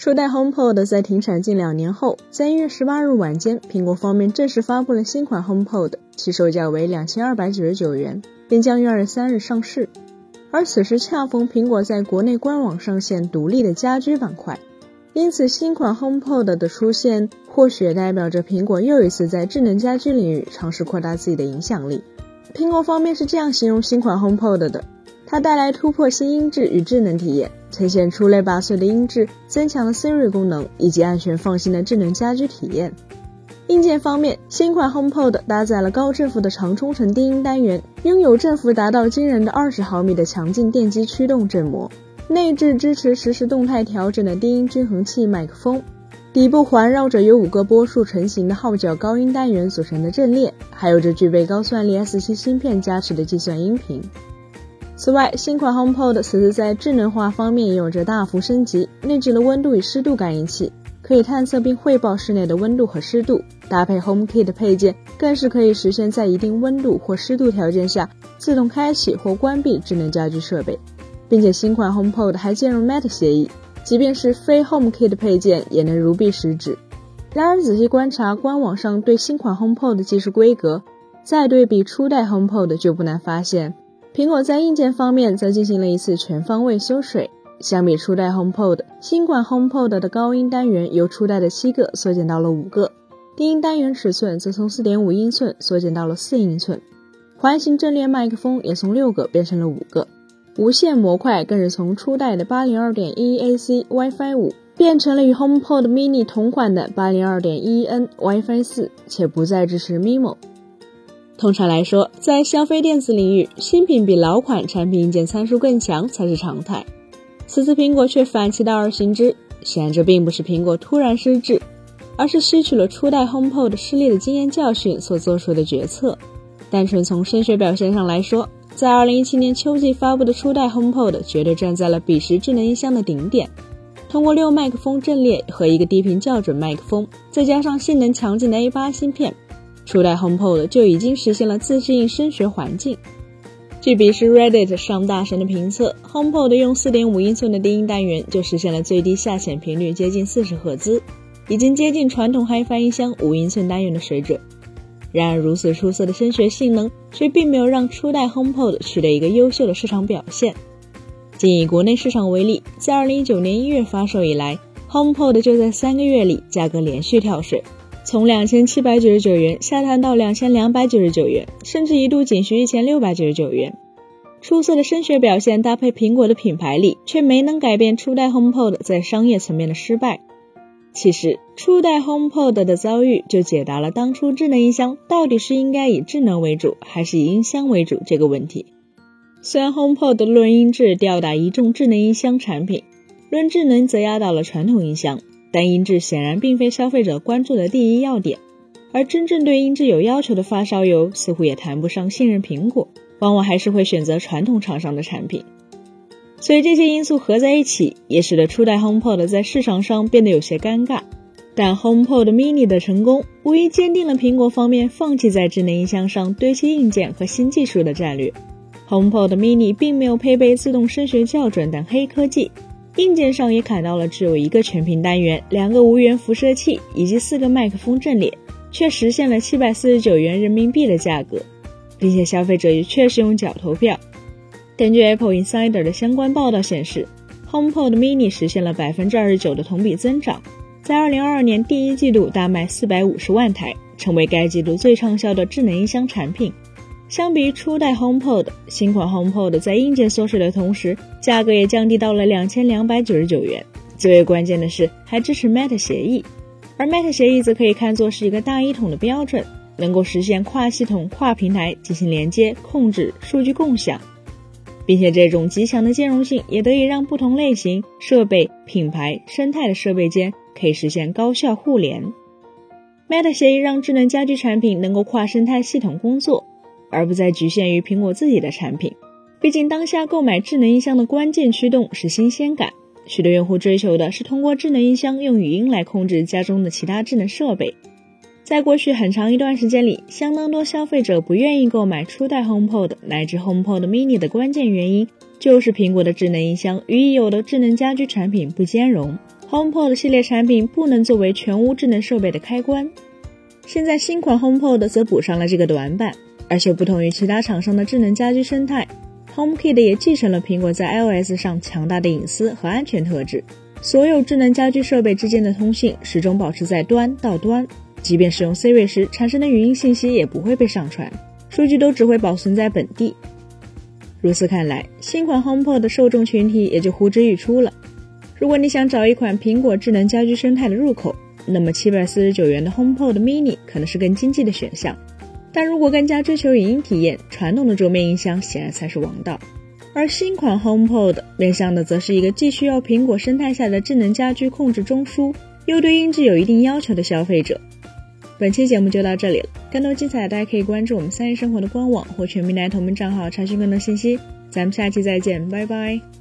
初代 HomePod 在停产近两年后，在一月十八日晚间，苹果方面正式发布了新款 HomePod，其售价为两千二百九十九元，并将于二月三日上市。而此时恰逢苹果在国内官网上线独立的家居板块，因此新款 HomePod 的出现，或许也代表着苹果又一次在智能家居领域尝试扩大自己的影响力。苹果方面是这样形容新款 HomePod 的。它带来突破新音质与智能体验，呈现出类拔萃的音质，增强了 Siri 功能以及安全放心的智能家居体验。硬件方面，新款 HomePod 搭载了高振幅的长冲程低音单元，拥有振幅达到惊人的二十毫米的强劲电机驱动振膜，内置支持实时动态调整的低音均衡器麦克风，底部环绕着由五个波束成型的号角高音单元组成的阵列，还有着具备高算力 S7 芯片加持的计算音频。此外，新款 HomePod 此次在智能化方面也有着大幅升级，内置了温度与湿度感应器，可以探测并汇报室内的温度和湿度。搭配 HomeKit 配件，更是可以实现在一定温度或湿度条件下自动开启或关闭智能家居设备。并且新款 HomePod 还兼容 Matter 协议，即便是非 HomeKit 配件也能如臂使指。然而，仔细观察官网上对新款 HomePod 的技术规格，再对比初代 HomePod，就不难发现。苹果在硬件方面则进行了一次全方位缩水。相比初代 HomePod，新款 HomePod 的高音单元由初代的七个缩减到了五个，低音单元尺寸则从四点五英寸缩减到了四英寸，环形阵列麦克风也从六个变成了五个，无线模块更是从初代的八零二点一 AC WiFi 五变成了与 HomePod Mini 同款的八零二点一 N WiFi 四，且不再支持 MIMO。通常来说，在消费电子领域，新品比老款产品硬件参数更强才是常态。此次苹果却反其道而行之，显然这并不是苹果突然失智，而是吸取了初代 HomePod 失利的经验教训所做出的决策。单纯从声学表现上来说，在2017年秋季发布的初代 HomePod 绝对站在了彼时智能音箱的顶点。通过六麦克风阵列和一个低频校准麦克风，再加上性能强劲的 A8 芯片。初代 HomePod 就已经实现了自适应声学环境。据比是 Reddit 上大神的评测，HomePod 用4.5英寸的低音单元就实现了最低下潜频率接近40赫兹，已经接近传统 HiFi 音箱5英寸单元的水准。然而，如此出色的声学性能却并没有让初代 HomePod 取得一个优秀的市场表现。仅以国内市场为例，在2019年1月发售以来，HomePod 就在三个月里价格连续跳水。从两千七百九十九元下探到两千两百九十九元，甚至一度仅需一千六百九十九元。出色的声学表现搭配苹果的品牌力，却没能改变初代 HomePod 在商业层面的失败。其实，初代 HomePod 的遭遇就解答了当初智能音箱到底是应该以智能为主，还是以音箱为主这个问题。虽然 HomePod 论音质吊打一众智能音箱产品，论智能则压倒了传统音箱。但音质显然并非消费者关注的第一要点，而真正对音质有要求的发烧友似乎也谈不上信任苹果，往往还是会选择传统厂商的产品。所以这些因素合在一起，也使得初代 HomePod 在市场上变得有些尴尬。但 HomePod Mini 的成功，无疑坚定了苹果方面放弃在智能音箱上堆砌硬件和新技术的战略。HomePod Mini 并没有配备自动声学校准等黑科技。硬件上也砍到了只有一个全屏单元、两个无源辐射器以及四个麦克风阵列，却实现了七百四十九元人民币的价格，并且消费者也确实用脚投票。根据 Apple Insider 的相关报道显示，HomePod Mini 实现了百分之二十九的同比增长，在二零二二年第一季度大卖四百五十万台，成为该季度最畅销的智能音箱产品。相比于初代 HomePod，新款 HomePod 在硬件缩水的同时，价格也降低到了两千两百九十九元。最为关键的是，还支持 Matter 协议，而 Matter 协议则可以看作是一个大一统的标准，能够实现跨系统、跨平台进行连接、控制、数据共享，并且这种极强的兼容性也得以让不同类型设备、品牌、生态的设备间可以实现高效互联。Matter 协议让智能家居产品能够跨生态系统工作。而不再局限于苹果自己的产品。毕竟当下购买智能音箱的关键驱动是新鲜感，许多用户追求的是通过智能音箱用语音来控制家中的其他智能设备。在过去很长一段时间里，相当多消费者不愿意购买初代 HomePod 乃至 HomePod Mini 的关键原因，就是苹果的智能音箱与已有的智能家居产品不兼容。HomePod 系列产品不能作为全屋智能设备的开关。现在新款 HomePod 则补上了这个短板，而且不同于其他厂商的智能家居生态，HomeKit 也继承了苹果在 iOS 上强大的隐私和安全特质。所有智能家居设备之间的通信始终保持在端到端，即便使用 Siri 时产生的语音信息也不会被上传，数据都只会保存在本地。如此看来，新款 HomePod 的受众群体也就呼之欲出了。如果你想找一款苹果智能家居生态的入口，那么七百四十九元的 HomePod Mini 可能是更经济的选项。但如果更加追求影音体验，传统的桌面音箱显然才是王道。而新款 HomePod 面向的则是一个既需要苹果生态下的智能家居控制中枢，又对音质有一定要求的消费者。本期节目就到这里了，更多精彩大家可以关注我们三一生活的官网或全民来同名账号查询更多信息。咱们下期再见，拜拜。